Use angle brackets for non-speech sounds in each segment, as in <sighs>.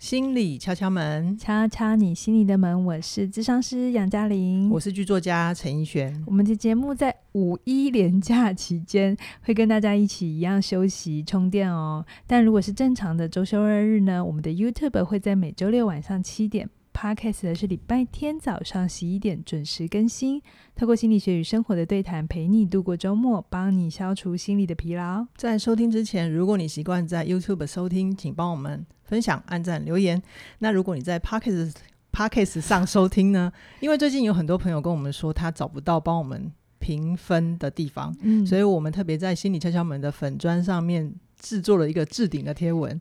心理敲敲门，敲敲你心里的门。我是智商师杨嘉玲，我是剧作家陈奕璇。我们的节目在五一连假期间会跟大家一起一样休息充电哦。但如果是正常的周休二日呢，我们的 YouTube 会在每周六晚上七点。Podcast 的是礼拜天早上十一点准时更新，透过心理学与生活的对谈，陪你度过周末，帮你消除心理的疲劳。在收听之前，如果你习惯在 YouTube 收听，请帮我们分享、按赞、留言。那如果你在 Podcast <laughs> Podcast 上收听呢？因为最近有很多朋友跟我们说，他找不到帮我们评分的地方，嗯，所以我们特别在心理敲敲门的粉砖上面制作了一个置顶的贴文。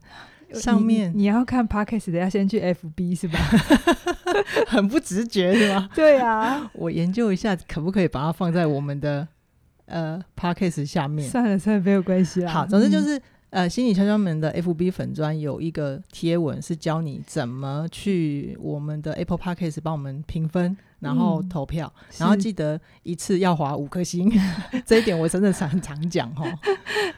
上面你，你要看 Podcast 的，要先去 FB 是吧？<laughs> 很不直觉是吧？<laughs> 对啊，我研究一下，可不可以把它放在我们的呃 Podcast 下面？算了算了，没有关系啦。好，总之就是、嗯、呃，心理敲敲门的 FB 粉砖有一个贴文，是教你怎么去我们的 Apple Podcast 帮我们评分。然后投票，嗯、然后记得一次要划五颗星，<laughs> 这一点我真的是很常讲哈。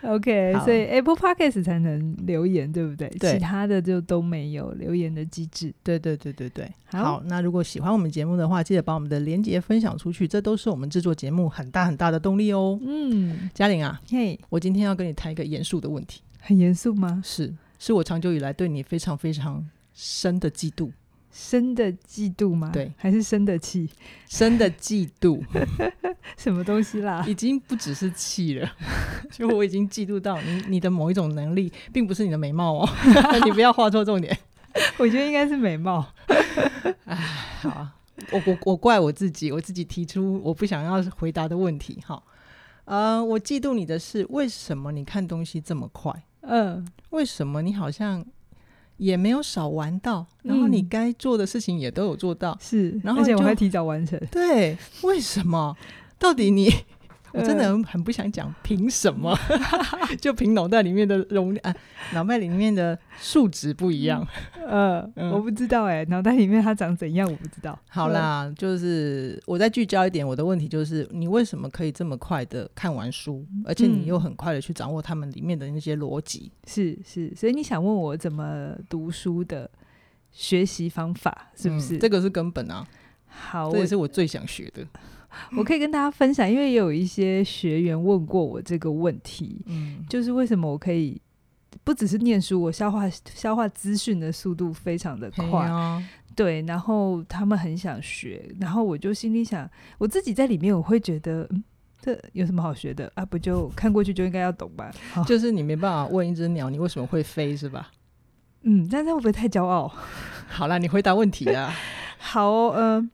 OK，所以 Apple Podcast 才能留言，对不对？对，其他的就都没有留言的机制。对对对对对。好，好，那如果喜欢我们节目的话，记得把我们的连接分享出去，这都是我们制作节目很大很大的动力哦。嗯，嘉玲啊，嘿，我今天要跟你谈一个严肃的问题。很严肃吗？是，是我长久以来对你非常非常深的嫉妒。生的嫉妒吗？对，还是生的气？生的嫉妒，<laughs> 什么东西啦？已经不只是气了，<laughs> 就我已经嫉妒到你，你的某一种能力，并不是你的美貌哦，<laughs> 你不要画错重点。我觉得应该是美貌。哎，好啊，我我我怪我自己，我自己提出我不想要回答的问题。哈，呃，我嫉妒你的是为什么你看东西这么快？嗯，为什么你好像？也没有少玩到，然后你该做的事情也都有做到，是，然后而且我还提早完成。对，为什么？到底你？我真的很很不想讲，凭什么？<laughs> 就凭脑袋里面的容量，脑袋里面的数值不一样。呃，嗯、我不知道哎、欸，脑袋里面它长怎样，我不知道。好啦，就是我再聚焦一点，我的问题就是，你为什么可以这么快的看完书，而且你又很快的去掌握他们里面的那些逻辑？是是，所以你想问我怎么读书的学习方法，是不是？嗯、这个是根本啊。好，这也是我最想学的。我可以跟大家分享，因为也有一些学员问过我这个问题，嗯，就是为什么我可以不只是念书，我消化消化资讯的速度非常的快，哦、对，然后他们很想学，然后我就心里想，我自己在里面我会觉得，嗯，这有什么好学的啊？不就看过去就应该要懂吧？就是你没办法问一只鸟，你为什么会飞，是吧？嗯，但这会不会太骄傲？好啦，你回答问题啊。<laughs> 好、哦，嗯、呃。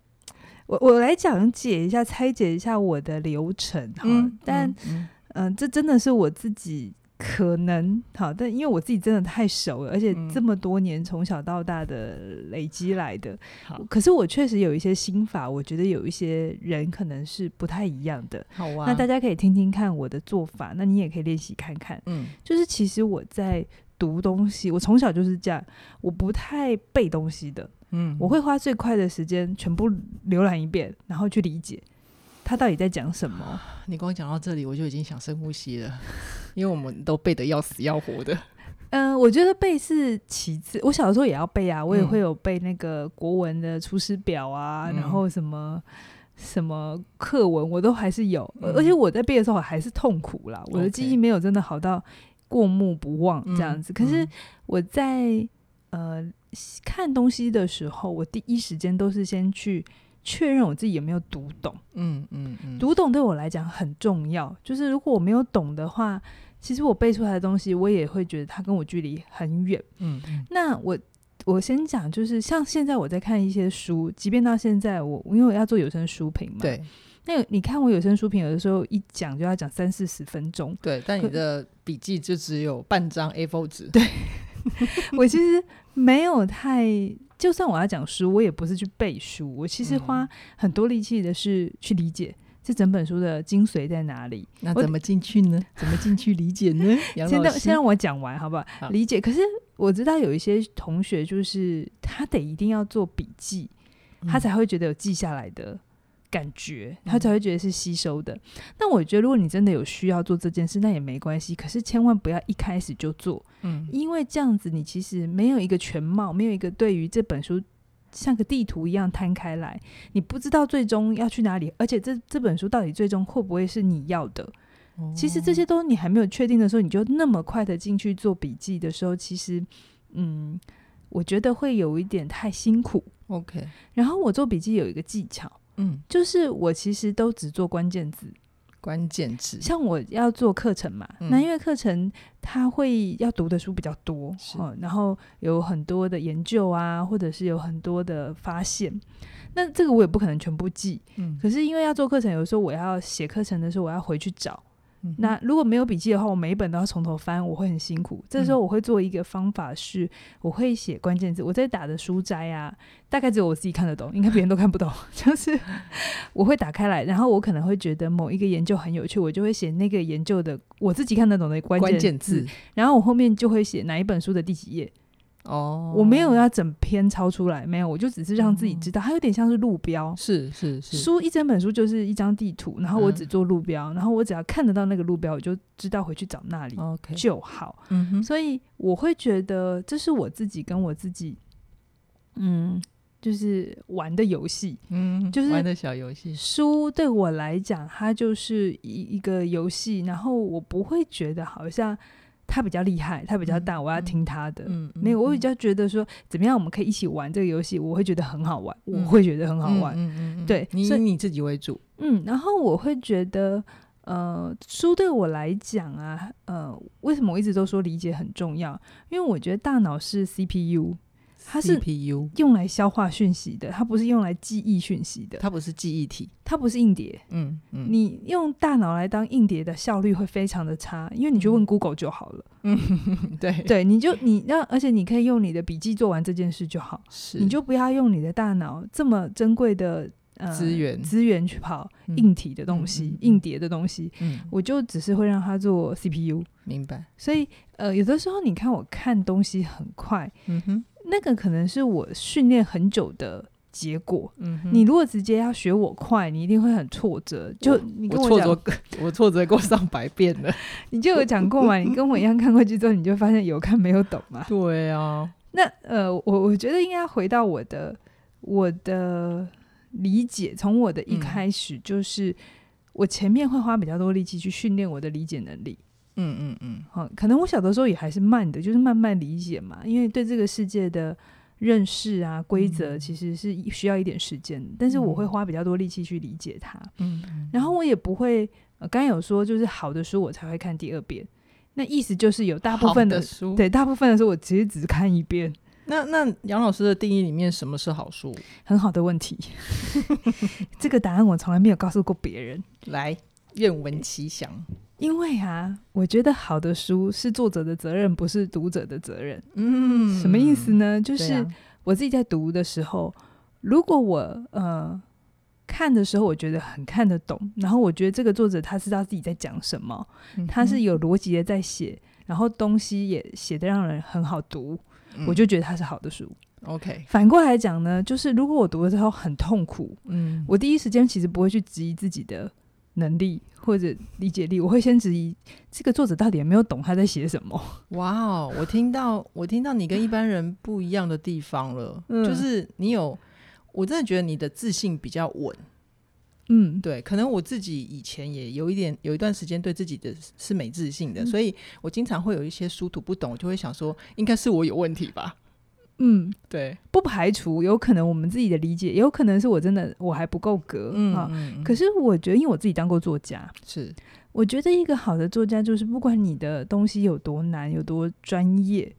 我我来讲解一下，拆解一下我的流程哈，嗯、但嗯、呃，这真的是我自己可能好，但因为我自己真的太熟了，而且这么多年从小到大的累积来的，<laughs> 嗯、可是我确实有一些心法，我觉得有一些人可能是不太一样的。好啊，那大家可以听听看我的做法，那你也可以练习看看。嗯，就是其实我在读东西，我从小就是这样，我不太背东西的。嗯，我会花最快的时间全部浏览一遍，然后去理解他到底在讲什么。<sighs> 你光讲到这里，我就已经想深呼吸了，<laughs> 因为我们都背得要死要活的。嗯、<laughs> 呃，我觉得背是其次，我小时候也要背啊，我也会有背那个国文的《出师表》啊，嗯、然后什么什么课文我都还是有，嗯、而且我在背的时候还是痛苦啦，我的记忆没有真的好到过目不忘这样子。嗯、可是我在呃。看东西的时候，我第一时间都是先去确认我自己有没有读懂。嗯嗯嗯，读懂对我来讲很重要。就是如果我没有懂的话，其实我背出来的东西，我也会觉得它跟我距离很远。嗯嗯，那我我先讲，就是像现在我在看一些书，即便到现在我因为我要做有声书评嘛，对。那你看我有声书评，有的时候一讲就要讲三四十分钟。对，但你的笔记就只有半张 A4 纸。对。<laughs> 我其实没有太，就算我要讲书，我也不是去背书。我其实花很多力气的是去理解这整本书的精髓在哪里。那怎么进去呢？怎么进去理解呢？先让先让我讲完好不好？好，理解。可是我知道有一些同学，就是他得一定要做笔记，他才会觉得有记下来的感觉，他才会觉得是吸收的。嗯、那我觉得，如果你真的有需要做这件事，那也没关系。可是千万不要一开始就做，嗯，因为这样子你其实没有一个全貌，没有一个对于这本书像个地图一样摊开来，你不知道最终要去哪里，而且这这本书到底最终会不会是你要的？哦、其实这些都你还没有确定的时候，你就那么快的进去做笔记的时候，其实，嗯，我觉得会有一点太辛苦。OK，然后我做笔记有一个技巧。嗯，就是我其实都只做关键字，关键字。像我要做课程嘛，嗯、那因为课程它会要读的书比较多，是、嗯，然后有很多的研究啊，或者是有很多的发现，那这个我也不可能全部记。嗯，可是因为要做课程，有时候我要写课程的时候，我要回去找。那如果没有笔记的话，我每一本都要从头翻，我会很辛苦。这时候我会做一个方法是，我会写关键字。我在打的书摘啊，大概只有我自己看得懂，应该别人都看不懂。<laughs> 就是我会打开来，然后我可能会觉得某一个研究很有趣，我就会写那个研究的我自己看得懂的关键字，然后我后面就会写哪一本书的第几页。哦，我没有要整篇抄出来，没有，我就只是让自己知道，它有点像是路标，是是是，书一整本书就是一张地图，然后我只做路标，然后我只要看得到那个路标，我就知道回去找那里就好。嗯哼，所以我会觉得这是我自己跟我自己，嗯，就是玩的游戏，嗯，就是玩的小游戏。书对我来讲，它就是一一个游戏，然后我不会觉得好像。他比较厉害，他比较大，嗯、我要听他的。嗯，没有，我比较觉得说，怎么样我们可以一起玩这个游戏，我会觉得很好玩，嗯、我会觉得很好玩。嗯嗯，嗯对，你以你自己为主。嗯，然后我会觉得，呃，书对我来讲啊，呃，为什么我一直都说理解很重要？因为我觉得大脑是 CPU。它是用来消化讯息的，它不是用来记忆讯息的。它不是记忆体，它不是硬碟。嗯嗯，你用大脑来当硬碟的效率会非常的差，因为你去问 Google 就好了。嗯，<laughs> 对对，你就你让，而且你可以用你的笔记做完这件事就好。是，你就不要用你的大脑这么珍贵的呃资源资源去跑硬体的东西、硬碟的东西。嗯，我就只是会让它做 CPU。明白。所以呃，有的时候你看我看东西很快。嗯哼。那个可能是我训练很久的结果。嗯，你如果直接要学我快，你一定会很挫折。就你跟我讲，<laughs> 我挫折过上百遍了。<laughs> 你就有讲过嘛？你跟我一样看过去之后，你就发现有看没有懂嘛？<laughs> 对啊。那呃，我我觉得应该回到我的我的理解，从我的一开始就是，我前面会花比较多力气去训练我的理解能力。嗯嗯嗯，好，可能我小的时候也还是慢的，就是慢慢理解嘛。因为对这个世界的认识啊、规则，其实是需要一点时间。嗯、但是我会花比较多力气去理解它。嗯，嗯，然后我也不会，呃，刚有说，就是好的书我才会看第二遍。那意思就是有大部分的，的书，对，大部分的书我其实只看一遍。那那杨老师的定义里面，什么是好书？很好的问题，<laughs> 这个答案我从来没有告诉过别人。来，愿闻其详。因为啊，我觉得好的书是作者的责任，不是读者的责任。嗯，什么意思呢？就是我自己在读的时候，啊、如果我呃看的时候，我觉得很看得懂，然后我觉得这个作者他知道自己在讲什么，嗯、他是有逻辑的在写，然后东西也写得让人很好读，嗯、我就觉得他是好的书。OK，反过来讲呢，就是如果我读了之后很痛苦，嗯，我第一时间其实不会去质疑自己的。能力或者理解力，我会先质疑这个作者到底有没有懂他在写什么。<laughs> 哇哦，我听到我听到你跟一般人不一样的地方了，嗯、就是你有，我真的觉得你的自信比较稳。嗯，对，可能我自己以前也有一点，有一段时间对自己的是没自信的，嗯、所以我经常会有一些书读不懂，我就会想说，应该是我有问题吧。嗯，对，不排除有可能我们自己的理解，也有可能是我真的我还不够格。嗯，嗯，嗯，可是我觉得，因为我自己当过作家，是我觉得一个好的作家就是，不管你的东西有多难，有多专业。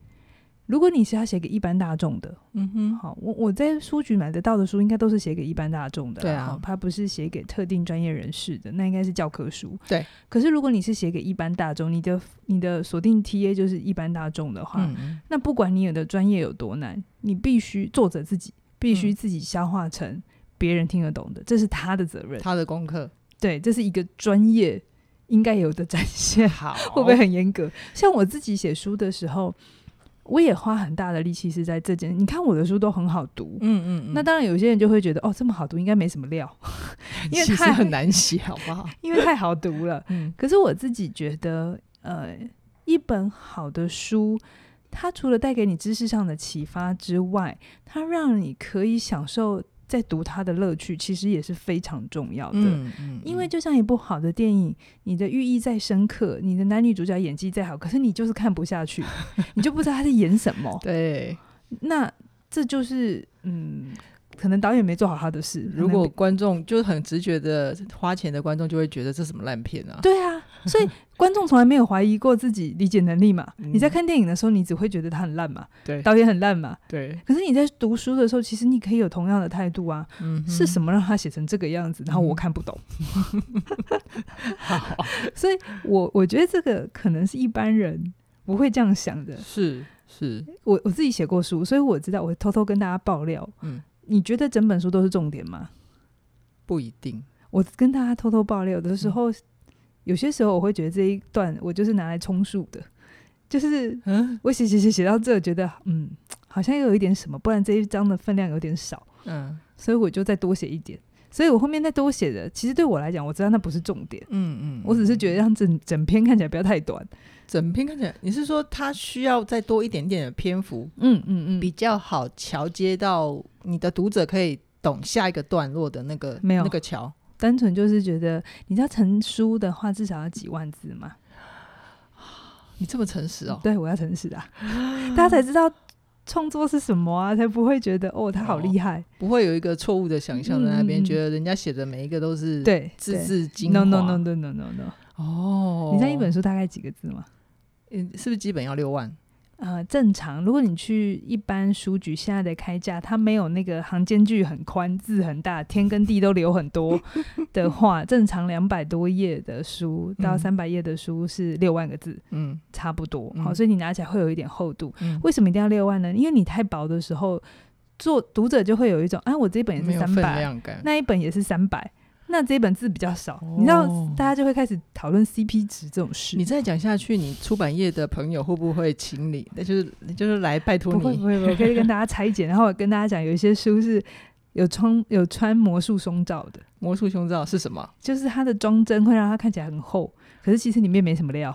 如果你是要写给一般大众的，嗯哼，好，我我在书局买得到的书，应该都是写给一般大众的，对啊，它不是写给特定专业人士的，那应该是教科书。对，可是如果你是写给一般大众，你的你的锁定 TA 就是一般大众的话，嗯、那不管你有的专业有多难，你必须作者自己必须自己消化成别人听得懂的，嗯、这是他的责任，他的功课。对，这是一个专业应该有的展现。好，<laughs> 会不会很严格？像我自己写书的时候。我也花很大的力气是在这件。你看我的书都很好读，嗯嗯嗯。那当然有些人就会觉得，哦，这么好读，应该没什么料，<laughs> 因为太很难写，<laughs> 好不好？因为太好读了。嗯。可是我自己觉得，呃，一本好的书，它除了带给你知识上的启发之外，它让你可以享受。在读它的乐趣，其实也是非常重要的。嗯嗯、因为就像一部好的电影，你的寓意再深刻，你的男女主角演技再好，可是你就是看不下去，<laughs> 你就不知道他在演什么。对，那这就是嗯。可能导演没做好他的事。如果观众就是很直觉的花钱的观众，就会觉得这什么烂片啊？对啊，<laughs> 所以观众从来没有怀疑过自己理解能力嘛。嗯、你在看电影的时候，你只会觉得他很烂嘛？对，导演很烂嘛？对。可是你在读书的时候，其实你可以有同样的态度啊。嗯。是什么让他写成这个样子？然后我看不懂。<laughs> 好，所以我我觉得这个可能是一般人不会这样想的。是是，我我自己写过书，所以我知道，我偷偷跟大家爆料。嗯。你觉得整本书都是重点吗？不一定。我跟大家偷偷爆料的时候，嗯、有些时候我会觉得这一段我就是拿来充数的，就是嗯，我写写写写到这，觉得嗯，好像又有一点什么，不然这一章的分量有点少，嗯，所以我就再多写一点。所以我后面再多写的，其实对我来讲，我知道那不是重点，嗯嗯，我只是觉得让整整篇看起来不要太短。整篇看起来，你是说它需要再多一点点的篇幅，嗯嗯嗯，比较好桥接到你的读者可以懂下一个段落的那个没有。那个桥，单纯就是觉得你知道成书的话至少要几万字吗？<sighs> 你这么诚实哦？对，我要诚实的啊，<laughs> 大家才知道创作是什么啊，才不会觉得哦他好厉害，不会有一个错误的想象在那边，觉得人家写的每一个都是对字字精华。No no no no no no no。哦，你知道一本书大概几个字吗？嗯，是不是基本要六万？呃，正常，如果你去一般书局，现在的开价，它没有那个行间距很宽、字很大、天跟地都留很多 <laughs> 的话，正常两百多页的书到三百页的书是六万个字，嗯，差不多。好，所以你拿起来会有一点厚度。嗯，为什么一定要六万呢？因为你太薄的时候，做读者就会有一种，啊，我这本也是三百，那一本也是三百。那这本字比较少，哦、你知道，大家就会开始讨论 CP 值这种事。你再讲下去，你出版业的朋友会不会请你？那就是就是来拜托你。不会不会，我可以跟大家拆解，然后我跟大家讲，有一些书是有穿有穿魔术胸罩的。魔术胸罩是什么？就是它的装帧会让它看起来很厚。可是其实里面没什么料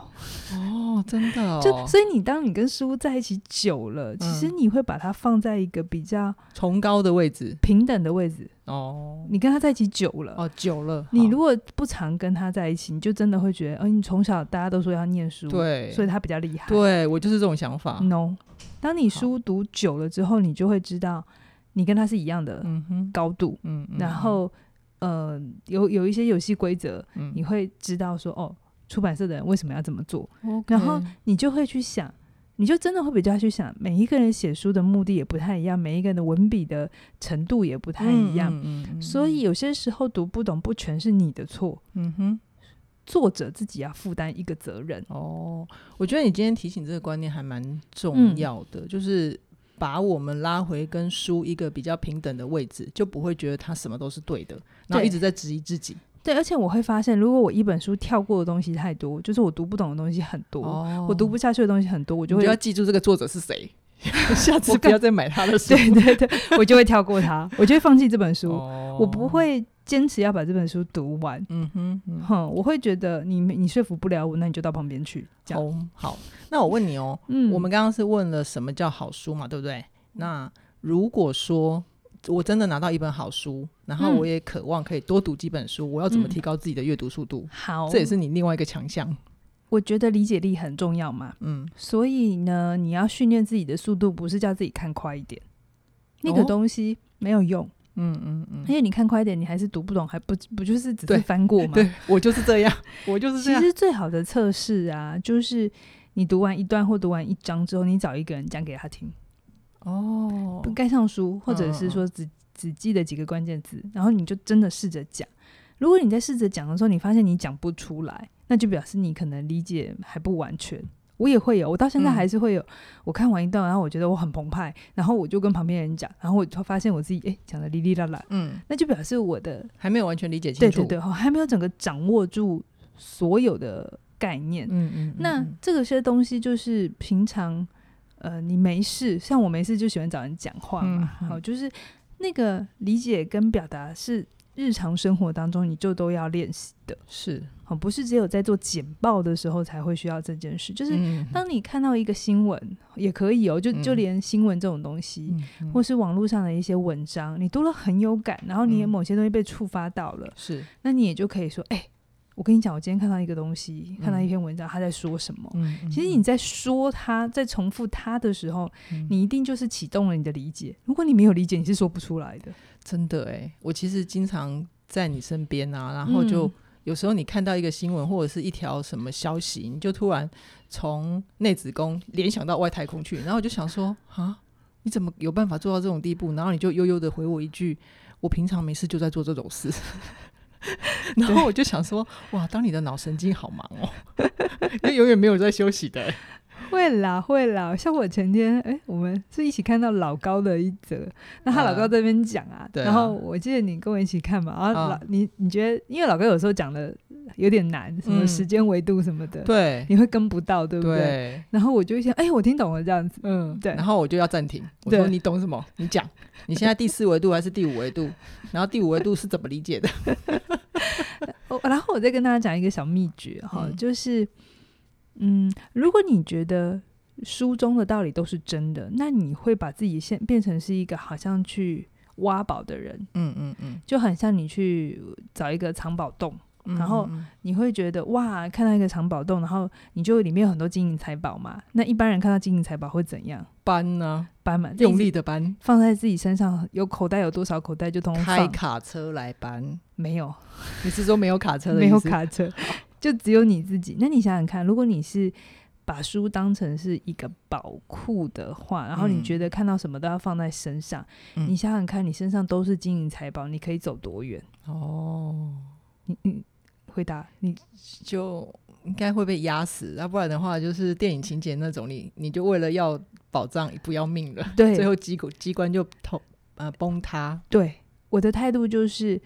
哦，真的哦。就所以你当你跟书在一起久了，嗯、其实你会把它放在一个比较崇高的位置、平等的位置哦。你跟他在一起久了哦，久了。你如果不常跟他在一起，你就真的会觉得，哦，你从小大家都说要念书，对，所以他比较厉害。对，我就是这种想法。No，当你书读久了之后，你就会知道你跟他是一样的高度。嗯，然后呃，有有一些游戏规则，你会知道说哦。出版社的人为什么要这么做？Okay. 然后你就会去想，你就真的会比较去想，每一个人写书的目的也不太一样，每一个人的文笔的程度也不太一样，嗯嗯嗯、所以有些时候读不懂不全是你的错。嗯哼，作者自己要负担一个责任。哦，我觉得你今天提醒这个观念还蛮重要的，嗯、就是把我们拉回跟书一个比较平等的位置，就不会觉得他什么都是对的，然后一直在质疑自己。对，而且我会发现，如果我一本书跳过的东西太多，就是我读不懂的东西很多，哦、我读不下去的东西很多，我就会就要记住这个作者是谁，<laughs> 下次不要再买他的书。对对对，我就会跳过他，我就会放弃这本书，哦、我不会坚持要把这本书读完。嗯哼，嗯哼，我会觉得你你说服不了我，那你就到旁边去。这样、哦、好，那我问你哦，嗯，我们刚刚是问了什么叫好书嘛，对不对？那如果说。我真的拿到一本好书，然后我也渴望可以多读几本书。嗯、我要怎么提高自己的阅读速度？好，这也是你另外一个强项。我觉得理解力很重要嘛。嗯，所以呢，你要训练自己的速度，不是叫自己看快一点，那个东西没有用。嗯嗯嗯，因为你看快一点，你还是读不懂，还不不就是只是翻过吗？对，对，我就是这样，<laughs> 我就是这样。其实最好的测试啊，就是你读完一段或读完一章之后，你找一个人讲给他听。哦，不盖上书，或者是说只、嗯、只记得几个关键字，然后你就真的试着讲。如果你在试着讲的时候，你发现你讲不出来，那就表示你可能理解还不完全。我也会有，我到现在还是会有。嗯、我看完一段，然后我觉得我很澎湃，然后我就跟旁边人讲，然后我就发现我自己哎讲的哩哩啦啦，嗯，那就表示我的还没有完全理解清楚，对对对，还没有整个掌握住所有的概念。嗯嗯，嗯嗯，那这个些东西就是平常。呃，你没事，像我没事就喜欢找人讲话嘛，好，就是那个理解跟表达是日常生活当中你就都要练习的，是，好，不是只有在做简报的时候才会需要这件事，就是当你看到一个新闻也可以哦，就就连新闻这种东西，或是网络上的一些文章，你读了很有感，然后你也某些东西被触发到了，是，那你也就可以说，哎、欸。我跟你讲，我今天看到一个东西，看到一篇文章，他在说什么？嗯嗯、其实你在说他，在重复他的时候，嗯、你一定就是启动了你的理解。如果你没有理解，你是说不出来的。真的哎，我其实经常在你身边啊，然后就有时候你看到一个新闻或者是一条什么消息，你就突然从内子宫联想到外太空去，然后我就想说 <laughs> 啊，你怎么有办法做到这种地步？然后你就悠悠的回我一句：我平常没事就在做这种事。<laughs> <laughs> 然后我就想说，哇，当你的脑神经好忙哦，<laughs> 因为永远没有在休息的。<laughs> 会啦，会啦。像我前天，哎，我们是一起看到老高的一则，那他老高在那边讲啊，然后我记得你跟我一起看嘛，然后老你你觉得，因为老高有时候讲的有点难，什么时间维度什么的，对，你会跟不到，对不对？然后我就想，哎，我听懂了这样子，嗯，对。然后我就要暂停，我说你懂什么？你讲，你现在第四维度还是第五维度？然后第五维度是怎么理解的？<laughs> 然后我再跟大家讲一个小秘诀哈，就是，嗯，如果你觉得书中的道理都是真的，那你会把自己现变成是一个好像去挖宝的人，嗯嗯嗯，就很像你去找一个藏宝洞，然后你会觉得哇，看到一个藏宝洞，然后你就里面有很多金银财宝嘛。那一般人看到金银财宝会怎样？搬呢？搬嘛，用力的搬，放在自己身上，有口袋有多少口袋就通开卡车来搬。没有，你是说没有卡车的？<laughs> 没有卡车，就只有你自己。那你想想看，如果你是把书当成是一个宝库的话，然后你觉得看到什么都要放在身上，嗯、你想想看，你身上都是金银财宝，你可以走多远？哦，你你回答，你就应该会被压死，要不然的话就是电影情节那种，你你就为了要宝藏不要命了，对，最后机机关就崩呃崩塌。对，我的态度就是。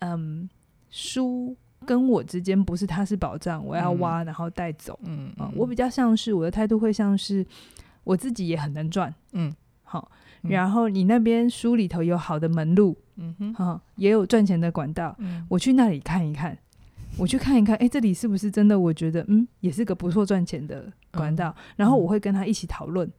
嗯，书跟我之间不是它是宝藏，我要挖然后带走。嗯，我比较像是我的态度会像是我自己也很能赚。嗯，好，然后你那边书里头有好的门路，嗯哼，好，也有赚钱的管道，嗯，我去那里看一看，我去看一看，哎，这里是不是真的？我觉得，嗯，也是个不错赚钱的管道。然后我会跟他一起讨论，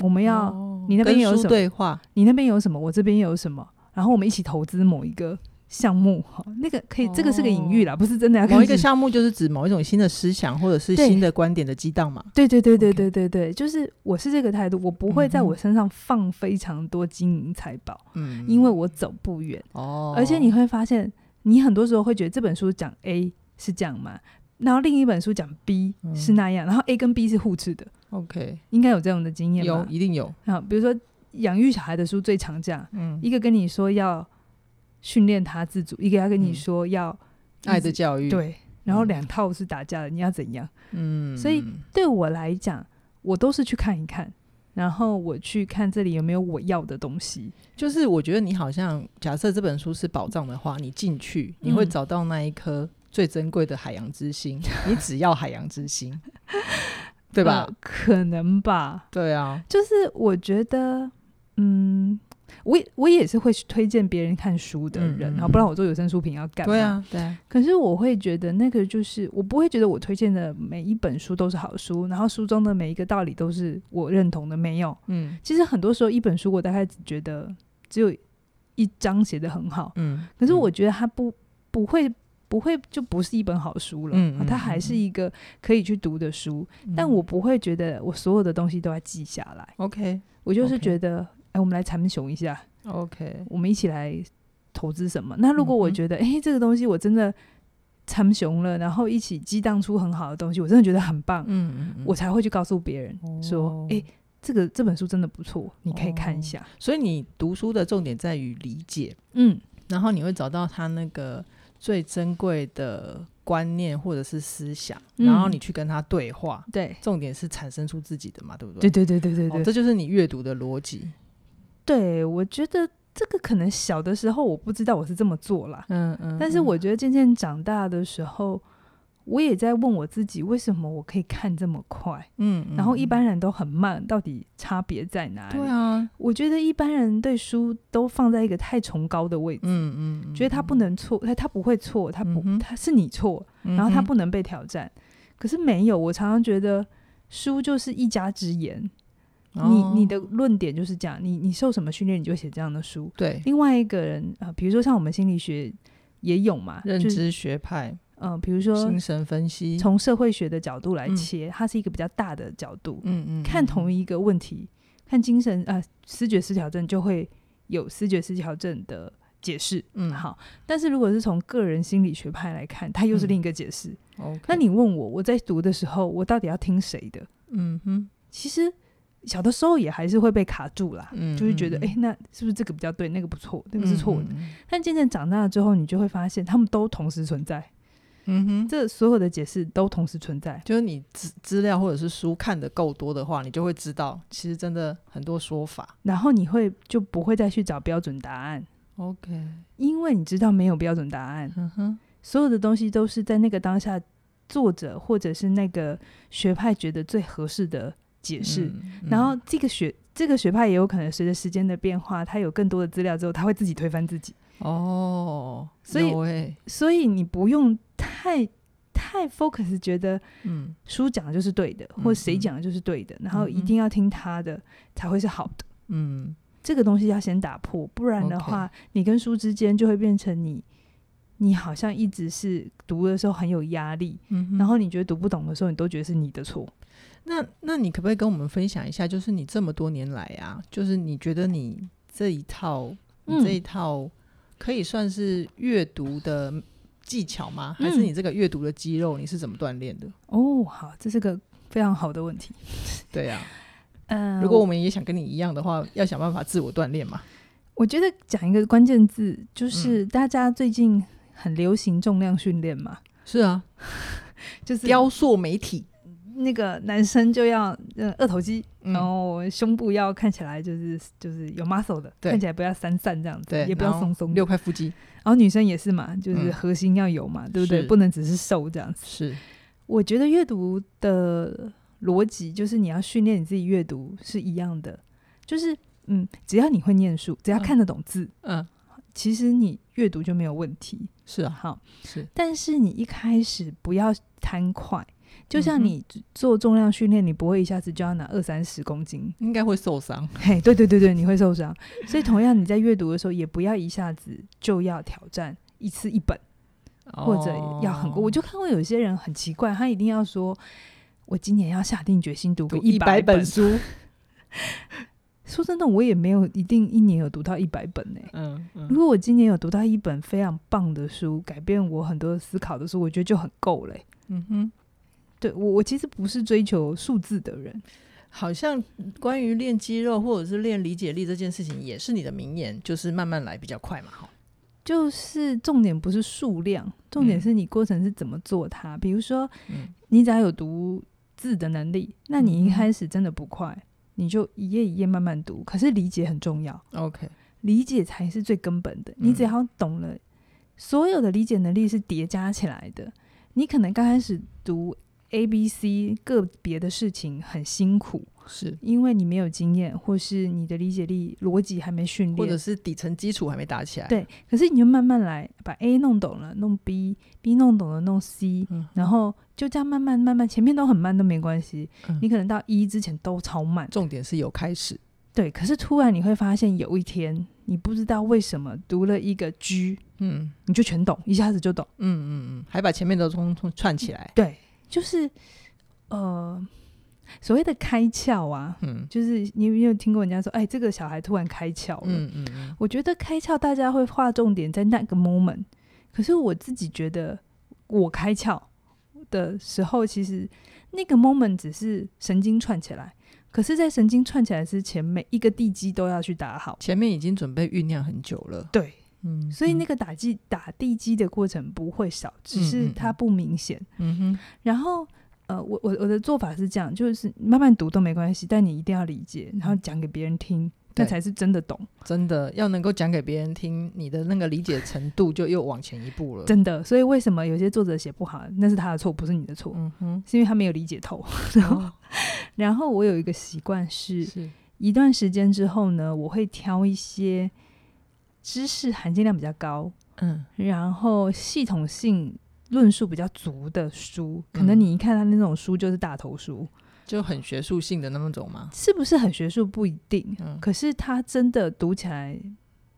我们要你那边有什么对话，你那边有什么，我这边有什么，然后我们一起投资某一个。项目哈，那个可以，这个是个隐喻啦，不是真的要看。某一个项目就是指某一种新的思想或者是新的观点的激荡嘛？对对对对对对对，就是我是这个态度，我不会在我身上放非常多金银财宝，嗯，因为我走不远哦。而且你会发现，你很多时候会觉得这本书讲 A 是这样嘛，然后另一本书讲 B 是那样，然后 A 跟 B 是互斥的。OK，应该有这样的经验吧？有，一定有。啊，比如说养育小孩的书最常讲，嗯，一个跟你说要。训练他自主，一个要跟你说要、嗯、爱的教育，对，然后两套是打架的，嗯、你要怎样？嗯，所以对我来讲，我都是去看一看，然后我去看这里有没有我要的东西。就是我觉得你好像，假设这本书是宝藏的话，你进去你会找到那一颗最珍贵的海洋之心，嗯、<laughs> 你只要海洋之心，<laughs> 对吧、呃？可能吧。对啊，就是我觉得，嗯。我我也是会去推荐别人看书的人，然后、不然我做有声书评要干嘛？对啊，对啊。可是我会觉得那个就是，我不会觉得我推荐的每一本书都是好书，然后书中的每一个道理都是我认同的，没有。嗯，其实很多时候一本书我大概只觉得只有一章写的很好，嗯，可是我觉得它不不会不会就不是一本好书了，嗯，它还是一个可以去读的书，嗯、但我不会觉得我所有的东西都要记下来。OK，我就是觉得。哎，我们来参雄一下，OK，我们一起来投资什么？那如果我觉得，哎、嗯，这个东西我真的参雄了，然后一起激荡出很好的东西，我真的觉得很棒，嗯嗯，我才会去告诉别人说，哎、哦，这个这本书真的不错，你可以看一下。哦、所以你读书的重点在于理解，嗯，然后你会找到他那个最珍贵的观念或者是思想，嗯、然后你去跟他对话，对，重点是产生出自己的嘛，对不对？对对对对对对，哦、这就是你阅读的逻辑。对，我觉得这个可能小的时候我不知道我是这么做啦，嗯嗯，嗯，但是我觉得渐渐长大的时候，我也在问我自己，为什么我可以看这么快？嗯，然后一般人都很慢，到底差别在哪里？对啊，我觉得一般人对书都放在一个太崇高的位置，嗯嗯，嗯，觉得他不能错，他他不会错，他不，嗯、他是你错，然后他不能被挑战。嗯、可是没有，我常常觉得书就是一家之言，哦、你你的论点就是这样，你你受什么训练，你就写这样的书。对，另外一个人啊、呃，比如说像我们心理学也有嘛，认知学派。嗯，比如说精神分析，从社会学的角度来切，嗯、它是一个比较大的角度。嗯嗯，看同一个问题，看精神呃视觉失调症就会有视觉失调症的解释。嗯，好。但是如果是从个人心理学派来看，它又是另一个解释。嗯、那你问我，我在读的时候，我到底要听谁的？嗯哼，其实小的时候也还是会被卡住啦，嗯、就会觉得，哎、欸，那是不是这个比较对，那个不错，那个是错的？嗯、但渐渐长大了之后，你就会发现，他们都同时存在。嗯哼，这所有的解释都同时存在。就是你资资料或者是书看的够多的话，你就会知道，其实真的很多说法。然后你会就不会再去找标准答案。OK，因为你知道没有标准答案。嗯哼，所有的东西都是在那个当下，作者或者是那个学派觉得最合适的解释。然后这个学这个学派也有可能随着时间的变化，他有更多的资料之后，他会自己推翻自己。哦，所以、欸、所以你不用太太 focus，觉得嗯，书讲的就是对的，嗯、或者谁讲的就是对的，嗯、然后一定要听他的才会是好的。嗯，这个东西要先打破，不然的话.你跟书之间就会变成你，你好像一直是读的时候很有压力，嗯，然后你觉得读不懂的时候，你都觉得是你的错。那那你可不可以跟我们分享一下，就是你这么多年来啊，就是你觉得你这一套，你这一套。嗯可以算是阅读的技巧吗？还是你这个阅读的肌肉，你是怎么锻炼的？嗯、哦，好，这是个非常好的问题。对呀、啊，嗯、<laughs> 呃，如果我们也想跟你一样的话，要想办法自我锻炼嘛。我觉得讲一个关键字，就是大家最近很流行重量训练嘛。是啊，<laughs> 就是雕塑媒体。那个男生就要呃二头肌，嗯、然后胸部要看起来就是就是有 muscle 的，看起来不要散散这样子，也不要松松。六块腹肌，然后女生也是嘛，就是核心要有嘛，嗯、对不对？不能只是瘦这样子。是，我觉得阅读的逻辑就是你要训练你自己阅读是一样的，就是嗯，只要你会念书，只要看得懂字，嗯，嗯其实你阅读就没有问题。是啊，好是，但是你一开始不要贪快。就像你做重量训练，你不会一下子就要拿二三十公斤，应该会受伤。嘿，对对对对，你会受伤。<laughs> 所以同样你在阅读的时候，也不要一下子就要挑战一次一本，哦、或者要很多。我就看过有些人很奇怪，他一定要说，我今年要下定决心读个一百本书。<laughs> 说真的，我也没有一定一年有读到一百本呢、欸。嗯，嗯，如果我今年有读到一本非常棒的书，改变我很多思考的书，我觉得就很够嘞、欸。嗯哼。对我，我其实不是追求数字的人。好像关于练肌肉或者是练理解力这件事情，也是你的名言，就是慢慢来比较快嘛。哈，就是重点不是数量，重点是你过程是怎么做它。嗯、比如说，你只要有读字的能力，那你一开始真的不快，嗯、你就一页一页慢慢读。可是理解很重要，OK，理解才是最根本的。你只要懂了，所有的理解能力是叠加起来的。你可能刚开始读。A、B、C 个别的事情很辛苦，是因为你没有经验，或是你的理解力、逻辑还没训练，或者是底层基础还没打起来。对，可是你就慢慢来，把 A 弄懂了，弄 B，B 弄懂了，弄 C，嗯，然后就这样慢慢慢慢，前面都很慢都没关系，嗯，你可能到一之前都超慢。重点是有开始，对。可是突然你会发现，有一天你不知道为什么读了一个 G，嗯，你就全懂，一下子就懂，嗯嗯嗯，还把前面都通通串起来，对。就是，呃，所谓的开窍啊，嗯，就是你有没有听过人家说，哎，这个小孩突然开窍了？嗯嗯嗯。我觉得开窍，大家会画重点在那个 moment。可是我自己觉得，我开窍的时候，其实那个 moment 只是神经串起来。可是，在神经串起来之前，每一个地基都要去打好。前面已经准备酝酿很久了。对。嗯，所以那个打基打地基的过程不会少，只是它不明显。嗯哼。然后，呃，我我我的做法是这样，就是慢慢读都没关系，但你一定要理解，然后讲给别人听，那才是真的懂。真的要能够讲给别人听，你的那个理解程度就又往前一步了。真的，所以为什么有些作者写不好，那是他的错，不是你的错。嗯哼，是因为他没有理解透。然后，<laughs> 然后我有一个习惯是，是一段时间之后呢，我会挑一些知识含金量比较高，嗯，然后系统性论述比较足的书。可能你一看他那种书，就是大头书。就很学术性的那种吗？是不是很学术不一定，嗯、可是他真的读起来，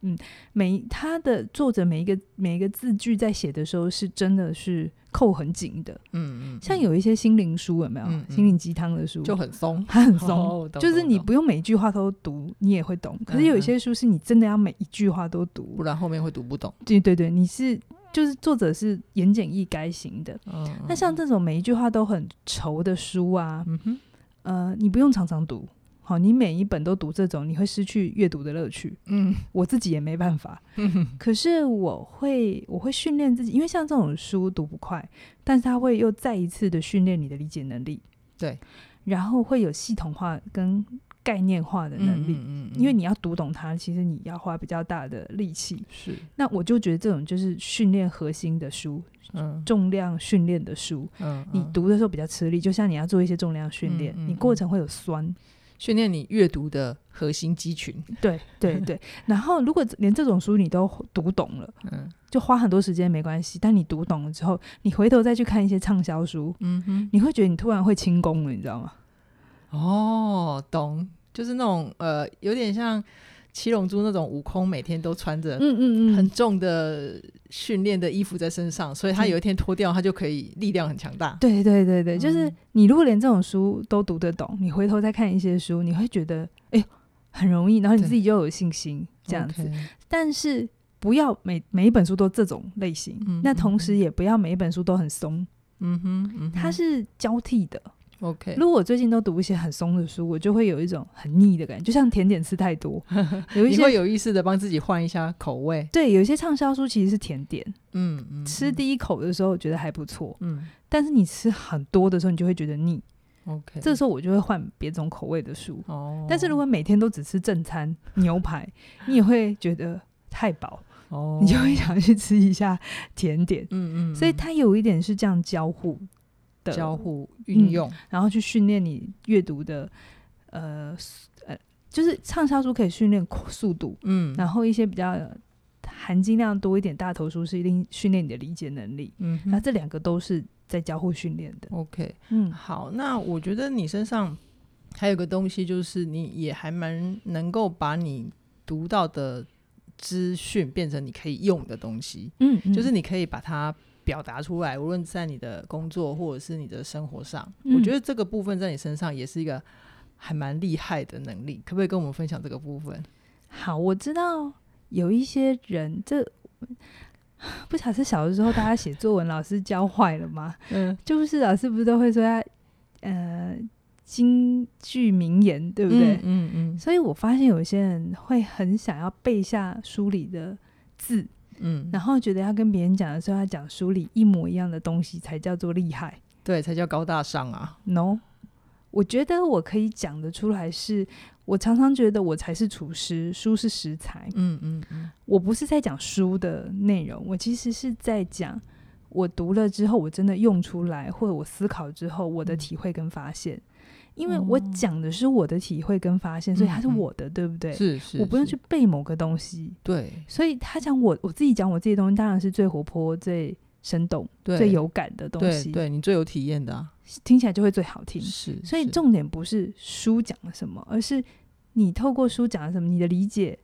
嗯，每他的作者每一个每一个字句在写的时候是真的是扣很紧的，嗯嗯，像有一些心灵书有没有？嗯嗯、心灵鸡汤的书。就很松，它 <laughs> 很松，<laughs> 哦、就是你不用每一句话都读，你也会懂。可是有一些书是你真的要每一句话都读，不然后面会读不懂。对对对，你是就是作者是言简意赅型的，嗯，那像这种每一句话都很稠的书啊，嗯哼。呃，你不用常常读，好，你每一本都读这种，你会失去阅读的乐趣。嗯，<laughs> 我自己也没办法。嗯，可是我会，我会训练自己，因为像这种书读不快，但是它会又再一次的训练你的理解能力。对，然后会有系统化跟概念化的能力。嗯，嗯，嗯，因为你要读懂它，其实你要花比较大的力气。是，那我就觉得这种就是训练核心的书。嗯，重量训练的书，嗯，嗯，你读的时候比较吃力，就像你要做一些重量训练，你过程会有酸，训练你阅读的核心肌群。对对对，<laughs> 然后如果连这种书你都读懂了，嗯，就花很多时间没关系，但你读懂了之后，你回头再去看一些畅销书，嗯哼，你会觉得你突然会轻功了，你知道吗？哦，懂，就是那种呃，有点像。七龙珠那种悟空每天都穿着嗯嗯嗯很重的训练的衣服在身上，所以他有一天脱掉，他就可以力量很强大。对对对对，就是你如果连这种书都读得懂，你回头再看一些书，你会觉得哎很容易，然后你自己就有信心这样子。但是不要每每一本书都这种类型，那同时也不要每一本书都很松。嗯哼，它是交替的。OK，如果我最近都读一些很松的书，我就会有一种很腻的感觉，就像甜点吃太多。<laughs> 有一些你会有意识的帮自己换一下口味。对，有一些畅销书其实是甜点。嗯嗯，吃第一口的时候觉得还不错。嗯，但是你吃很多的时候，你就会觉得腻。OK，这时候我就会换别种口味的书。哦，但是如果每天都只吃正餐牛排，<laughs> 你也会觉得太饱。哦，你就会想去吃一下甜点。嗯嗯，所以它有一点是这样交互。交互运用、嗯，然后去训练你阅读的，呃呃，就是畅销书可以训练速度，嗯，然后一些比较含金量多一点大头书是一定训练你的理解能力，嗯，那这两个都是在交互训练的。OK，嗯，好，那我觉得你身上还有个东西，就是你也还蛮能够把你读到的资讯变成你可以用的东西，嗯，嗯，就是你可以把它。表达出来，无论在你的工作或者是你的生活上，嗯、我觉得这个部分在你身上也是一个还蛮厉害的能力。可不可以跟我们分享这个部分？好，我知道有一些人，这 <sighs> 不晓得是小的时候大家写作文老师教坏了吗？嗯，就是老师不是都会说他呃金句名言，对不对？嗯嗯，嗯。所以我发现有些人会很想要背下书里的字。嗯，然后觉得要跟别人讲的时候，要讲书里一模一样的东西才叫做厉害，对，才叫高大上啊。No，我觉得我可以讲得出来是，是我常常觉得我才是厨师，书是食材。嗯嗯嗯，我不是在讲书的内容，我其实是在讲我读了之后，我真的用出来，或者我思考之后，我的体会跟发现。嗯因为我讲的是我的体会跟发现，嗯、所以它是我的，对不对？是是，我不用去背某个东西。对，所以他讲我，我自己讲我自己的东西，当然是最活泼、最生动、最有感的东西。对，对你最有体验的、啊，听起来就会最好听。是，所以重点不是书讲了什么，而是你透过书讲了什么，你的理解。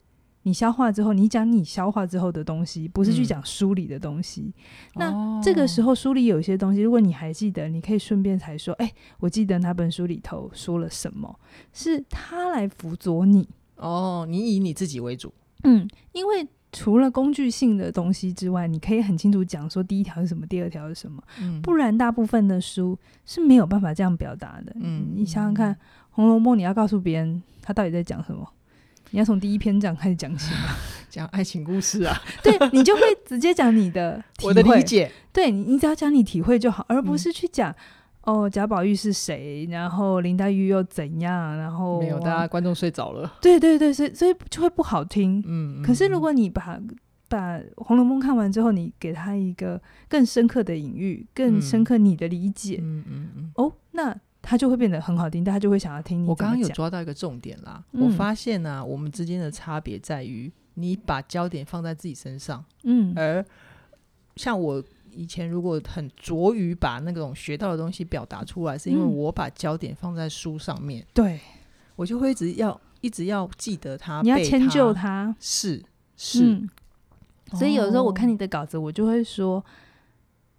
你消化之后，你讲你消化之后的东西，不是去讲书里的东西。嗯、那这个时候书里有一些东西，如果你还记得，你可以顺便才说：“哎、欸，我记得那本书里头说了什么，是他来辅佐你。”哦，你以你自己为主。嗯，因为除了工具性的东西之外，你可以很清楚讲说第一条是什么，第二条是什么。嗯，不然大部分的书是没有办法这样表达的。嗯，你想想看，《红楼梦》你要告诉别人他到底在讲什么？你要从第一篇章开始讲起吗？讲爱情故事啊？<laughs> 对，你就会直接讲你的 <laughs> 体会，我的理解。对，你你只要讲你体会就好，而不是去讲、哦，贾宝玉是谁？然后林黛玉又怎样？然后没有，大家观众睡着了。对对对，所以所以就会不好听。嗯，嗯，可是如果你把把《红楼梦》看完之后，你给他一个更深刻的隐喻，更深刻你的理解，嗯嗯嗯，哦，那他就会变得很好听，大家就会想要听你。我刚刚有抓到一个重点啦，嗯、我发现呢、啊，我们之间的差别在于，你把焦点放在自己身上，嗯，而像我。以前如果很着于把那种学到的东西表达出来，是因为我把焦点放在书上面，对、嗯、我就会一直要一直要记得它，你要迁就它，是是、嗯。所以有时候我看你的稿子，我就会说，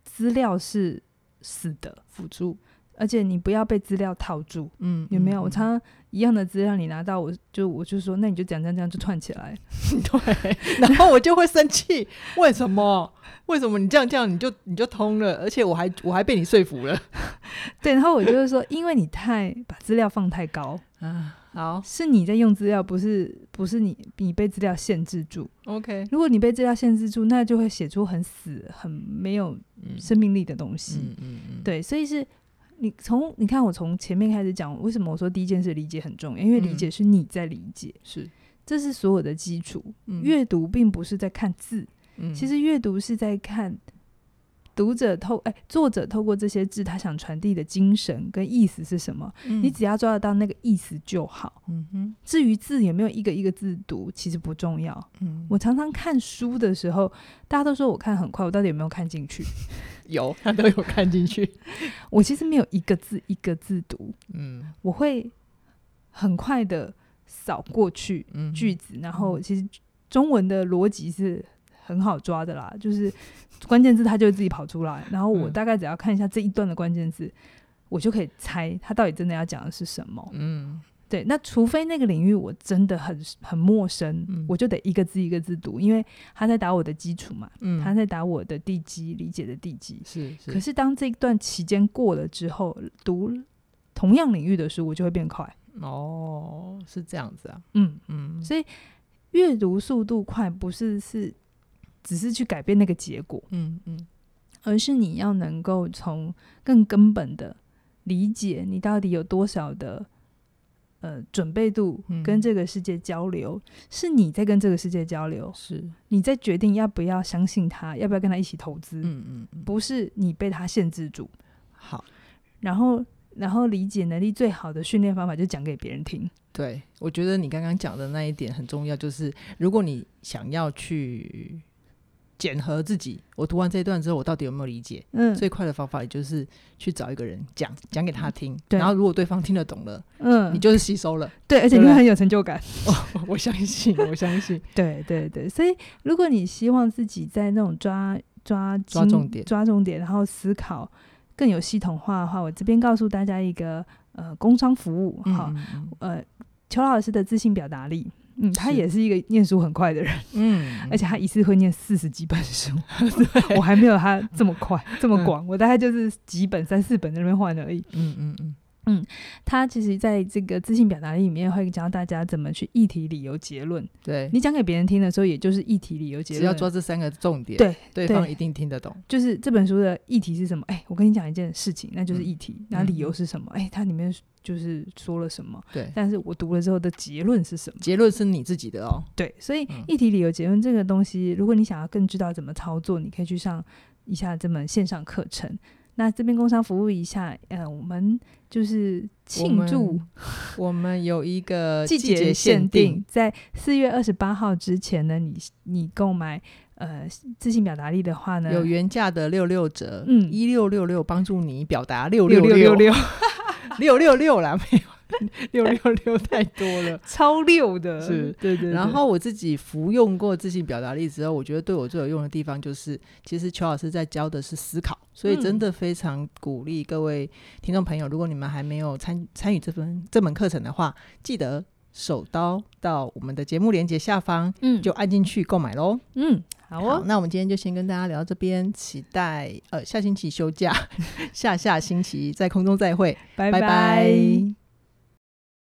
资料是死的。辅助，而且你不要被资料套住，嗯，有没有？嗯、我常常一样的资料你拿到，我就我就说，那你就讲这样这样就串起来，<laughs> 对，<laughs> 然后我就会生气，为什么？为什么你这样这样你就你就通了？而且我还我还被你说服了，<laughs> 对。然后我就是说，因为你太把资料放太高啊，好，是你在用资料，不是不是你你被资料限制住。OK，如果你被资料限制住，那就会写出很死、很没有生命力的东西。嗯嗯嗯，对，所以是你从你看我从前面开始讲，为什么我说第一件事理解很重要？因为理解是你在理解，是这是所有的基础。阅读并不是在看字。嗯、其实阅读是在看读者透哎，作者透过这些字，他想传递的精神跟意思是什么？嗯、你只要抓得到那个意思就好。嗯哼，至于字有没有一个一个字读，其实不重要。嗯，我常常看书的时候，大家都说我看很快，我到底有没有看进去？<laughs> 有，他都有看进去。<laughs> 我其实没有一个字一个字读。嗯，我会很快的扫过去句子，嗯、然后其实中文的逻辑是。很好抓的啦，就是关键字它就会自己跑出来，然后我大概只要看一下这一段的关键字，嗯、我就可以猜他到底真的要讲的是什么。嗯，对。那除非那个领域我真的很很陌生，嗯、我就得一个字一个字读，因为他在打我的基础嘛，嗯，他在打我的地基，理解的地基。是，是。可是当这一段期间过了之后，读同样领域的书，我就会变快。哦，是这样子啊。嗯嗯。所以阅读速度快不是是。只是去改变那个结果，嗯嗯，而是你要能够从更根本的理解你到底有多少的呃准备度，跟这个世界交流，嗯、是你在跟这个世界交流，是你在决定要不要相信他，要不要跟他一起投资，嗯嗯嗯，不是你被他限制住。好，然后然后理解能力最好的训练方法就讲给别人听。对，我觉得你刚刚讲的那一点很重要，就是如果你想要去。检核自己，我读完这一段之后，我到底有没有理解？嗯，最快的方法也就是去找一个人讲，讲给他听。对，然后如果对方听得懂了，嗯，你就是吸收了。对，而且你会很有成就感。哦，<laughs> 我相信，我相信。<laughs> 对对对，所以如果你希望自己在那种抓抓抓重点、抓重点，然后思考更有系统化的话，我这边告诉大家一个呃工商服务哈，嗯嗯呃，邱老师的自信表达力。嗯，他也是一个念书很快的人，嗯，<laughs> 而且他一次会念四十几本书，<laughs> 我还没有他这么快这么广，我大概就是几本三四本在那边换而已，嗯嗯嗯。嗯，他其实在这个自信表达力里面会教大家怎么去议题、理由、结论。对，你讲给别人听的时候，也就是议题、理由、结论，只要抓这三个重点，对，对方一定听得懂。就是这本书的议题是什么？哎，我跟你讲一件事情，那就是议题。那、嗯、理由是什么？哎，它里面就是说了什么？对。但是我读了之后的结论是什么？结论是你自己的哦。对，所以议题、理由、结论这个东西，如果你想要更知道怎么操作，你可以去上一下这门线上课程。那这边工商服务一下，呃，我们就是庆祝我们有一个 <laughs> 季节限定。在四月二十八号之前呢你你购买呃自信表达力的话呢有原价的六六折嗯。一六六六帮助你表达六。六六六六。<laughs> 六六六啦没有。<laughs> 六六六太多了，<laughs> 超六的，是对，对对。然后我自己服用过自信表达力之后，我觉得对我最有用的地方就是，其实邱老师在教的是思考，所以真的非常鼓励各位听众朋友，如果你们还没有参参与这份这门课程的话，记得手刀到我们的节目连接下方，嗯，就按进去购买喽，嗯，好哦好。那我们今天就先跟大家聊到这边，期待呃下星期休假，<laughs> 下下星期在空中再会，拜拜。拜拜。